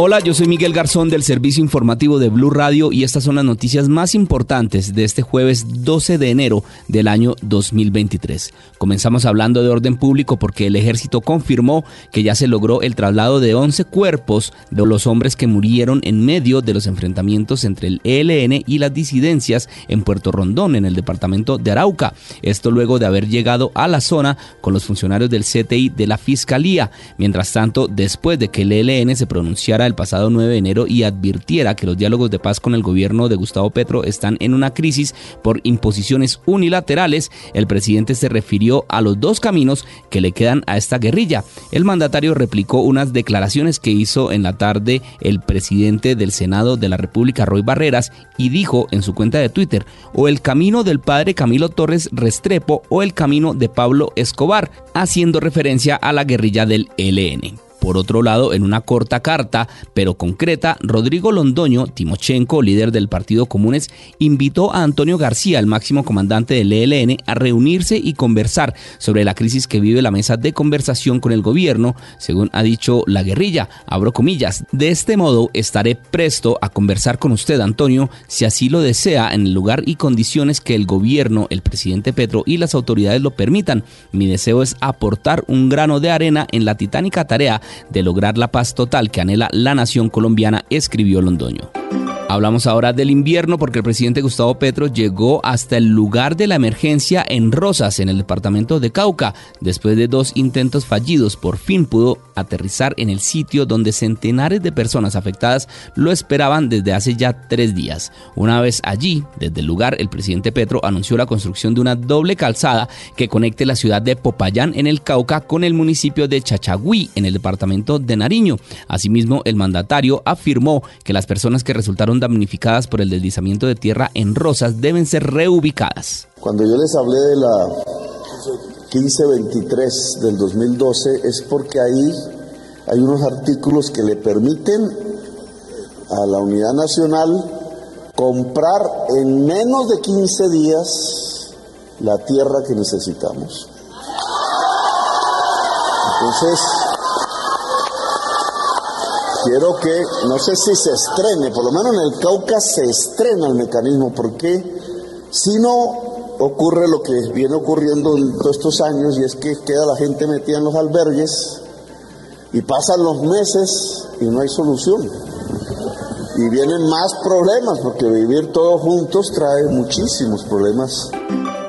Hola, yo soy Miguel Garzón del Servicio Informativo de Blue Radio y estas son las noticias más importantes de este jueves 12 de enero del año 2023. Comenzamos hablando de orden público porque el ejército confirmó que ya se logró el traslado de 11 cuerpos de los hombres que murieron en medio de los enfrentamientos entre el ELN y las disidencias en Puerto Rondón, en el departamento de Arauca. Esto luego de haber llegado a la zona con los funcionarios del CTI de la Fiscalía. Mientras tanto, después de que el ELN se pronunciara el pasado 9 de enero y advirtiera que los diálogos de paz con el gobierno de Gustavo Petro están en una crisis por imposiciones unilaterales, el presidente se refirió a los dos caminos que le quedan a esta guerrilla. El mandatario replicó unas declaraciones que hizo en la tarde el presidente del Senado de la República, Roy Barreras, y dijo en su cuenta de Twitter, o el camino del padre Camilo Torres Restrepo o el camino de Pablo Escobar, haciendo referencia a la guerrilla del ELN. Por otro lado, en una corta carta, pero concreta, Rodrigo Londoño Timochenko, líder del Partido Comunes, invitó a Antonio García, el máximo comandante del ELN, a reunirse y conversar sobre la crisis que vive la mesa de conversación con el gobierno, según ha dicho la guerrilla, abro comillas. De este modo, estaré presto a conversar con usted, Antonio, si así lo desea, en el lugar y condiciones que el gobierno, el presidente Petro y las autoridades lo permitan. Mi deseo es aportar un grano de arena en la titánica tarea de lograr la paz total que anhela la nación colombiana, escribió Londoño. Hablamos ahora del invierno porque el presidente Gustavo Petro llegó hasta el lugar de la emergencia en Rosas, en el departamento de Cauca. Después de dos intentos fallidos, por fin pudo aterrizar en el sitio donde centenares de personas afectadas lo esperaban desde hace ya tres días. Una vez allí, desde el lugar, el presidente Petro anunció la construcción de una doble calzada que conecte la ciudad de Popayán en el Cauca con el municipio de Chachagüí en el departamento de Nariño. Asimismo, el mandatario afirmó que las personas que resultaron damnificadas por el deslizamiento de tierra en Rosas deben ser reubicadas. Cuando yo les hablé de la 1523 del 2012 es porque ahí hay unos artículos que le permiten a la unidad nacional comprar en menos de 15 días la tierra que necesitamos. Entonces, quiero que, no sé si se estrene, por lo menos en el Cauca se estrena el mecanismo, porque si no ocurre lo que viene ocurriendo en todos estos años y es que queda la gente metida en los albergues y pasan los meses y no hay solución. Y vienen más problemas, porque vivir todos juntos trae muchísimos problemas.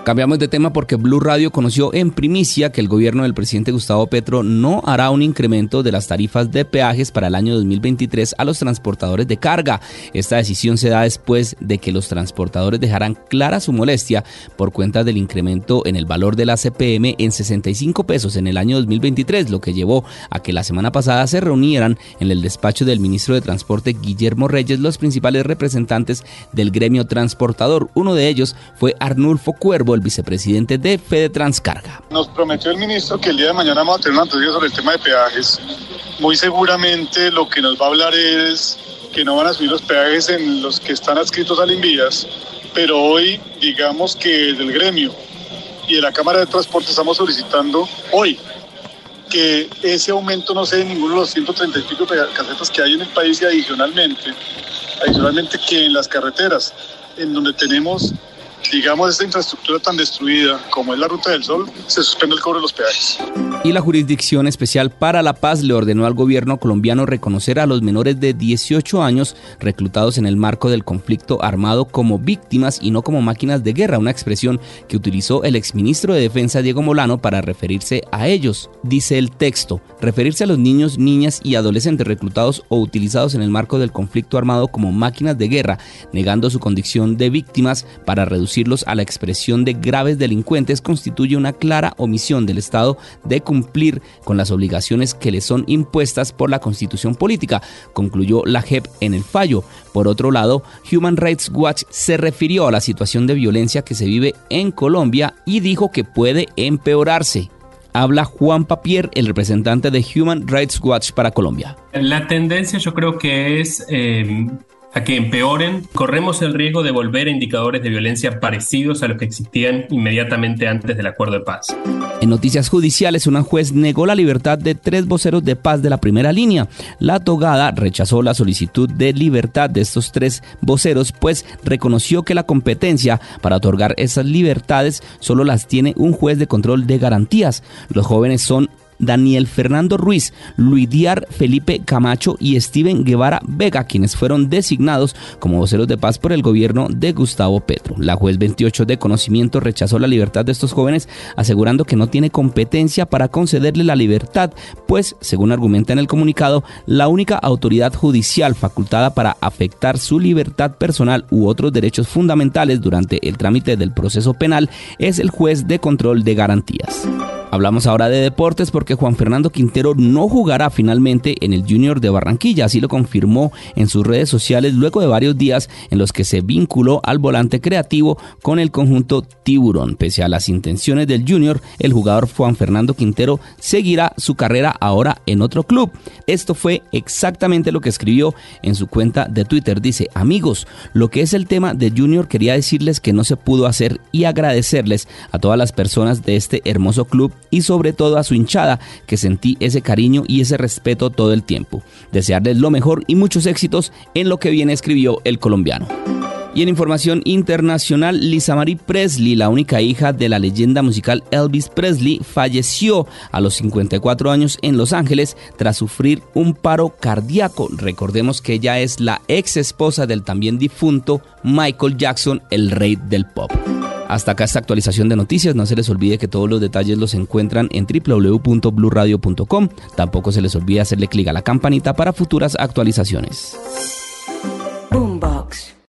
Cambiamos de tema porque Blue Radio conoció en primicia que el gobierno del presidente Gustavo Petro no hará un incremento de las tarifas de peajes para el año 2023 a los transportadores de carga. Esta decisión se da después de que los transportadores dejaran clara su molestia por cuenta del incremento en el valor de la CPM en 65 pesos en el año 2023, lo que llevó a que la semana pasada se reunieran en el despacho del ministro de Transporte Guillermo Reyes los principales representantes del gremio transportador. Uno de ellos fue Arnulfo Cuervo, vicepresidente de Fede Transcarga. Nos prometió el ministro que el día de mañana vamos a tener una entrevista sobre el tema de peajes. Muy seguramente lo que nos va a hablar es que no van a subir los peajes en los que están adscritos al Invías, pero hoy digamos que del gremio y de la Cámara de Transporte estamos solicitando hoy que ese aumento no sea de ninguno de los 130 y pico casetas que hay en el país y adicionalmente, adicionalmente que en las carreteras, en donde tenemos digamos, esta infraestructura tan destruida como es la Ruta del Sol, se suspende el cobro de los peajes. Y la Jurisdicción Especial para la Paz le ordenó al gobierno colombiano reconocer a los menores de 18 años reclutados en el marco del conflicto armado como víctimas y no como máquinas de guerra, una expresión que utilizó el exministro de Defensa Diego Molano para referirse a ellos. Dice el texto, referirse a los niños, niñas y adolescentes reclutados o utilizados en el marco del conflicto armado como máquinas de guerra, negando su condición de víctimas para reducir a la expresión de graves delincuentes constituye una clara omisión del Estado de cumplir con las obligaciones que le son impuestas por la Constitución política, concluyó la JEP en el fallo. Por otro lado, Human Rights Watch se refirió a la situación de violencia que se vive en Colombia y dijo que puede empeorarse habla Juan Papier, el representante de Human Rights Watch para Colombia. La tendencia yo creo que es eh, a que empeoren, corremos el riesgo de volver a indicadores de violencia parecidos a los que existían inmediatamente antes del acuerdo de paz. En noticias judiciales, una juez negó la libertad de tres voceros de paz de la primera línea. La togada rechazó la solicitud de libertad de estos tres voceros, pues reconoció que la competencia para otorgar esas libertades solo las tiene un juez de control de garantías. Los jóvenes son Daniel Fernando Ruiz, Luidiar Felipe Camacho y Steven Guevara Vega, quienes fueron designados como voceros de paz por el gobierno de Gustavo Petro. La juez 28 de conocimiento rechazó la libertad de estos jóvenes, asegurando que no tiene competencia para concederle la libertad, pues, según argumenta en el comunicado, la única autoridad judicial facultada para afectar su libertad personal u otros derechos fundamentales durante el trámite del proceso penal es el juez de control de garantías. Hablamos ahora de deportes porque Juan Fernando Quintero no jugará finalmente en el Junior de Barranquilla, así lo confirmó en sus redes sociales luego de varios días en los que se vinculó al volante creativo con el conjunto Tiburón. Pese a las intenciones del Junior, el jugador Juan Fernando Quintero seguirá su carrera ahora en otro club. Esto fue exactamente lo que escribió en su cuenta de Twitter. Dice, amigos, lo que es el tema de Junior quería decirles que no se pudo hacer y agradecerles a todas las personas de este hermoso club y sobre todo a su hinchada, que sentí ese cariño y ese respeto todo el tiempo. Desearles lo mejor y muchos éxitos en lo que viene escribió el colombiano. Y en información internacional, Lisa Marie Presley, la única hija de la leyenda musical Elvis Presley, falleció a los 54 años en Los Ángeles tras sufrir un paro cardíaco. Recordemos que ella es la ex esposa del también difunto Michael Jackson, el rey del pop. Hasta acá esta actualización de noticias. No se les olvide que todos los detalles los encuentran en www.bluradio.com. Tampoco se les olvide hacerle clic a la campanita para futuras actualizaciones.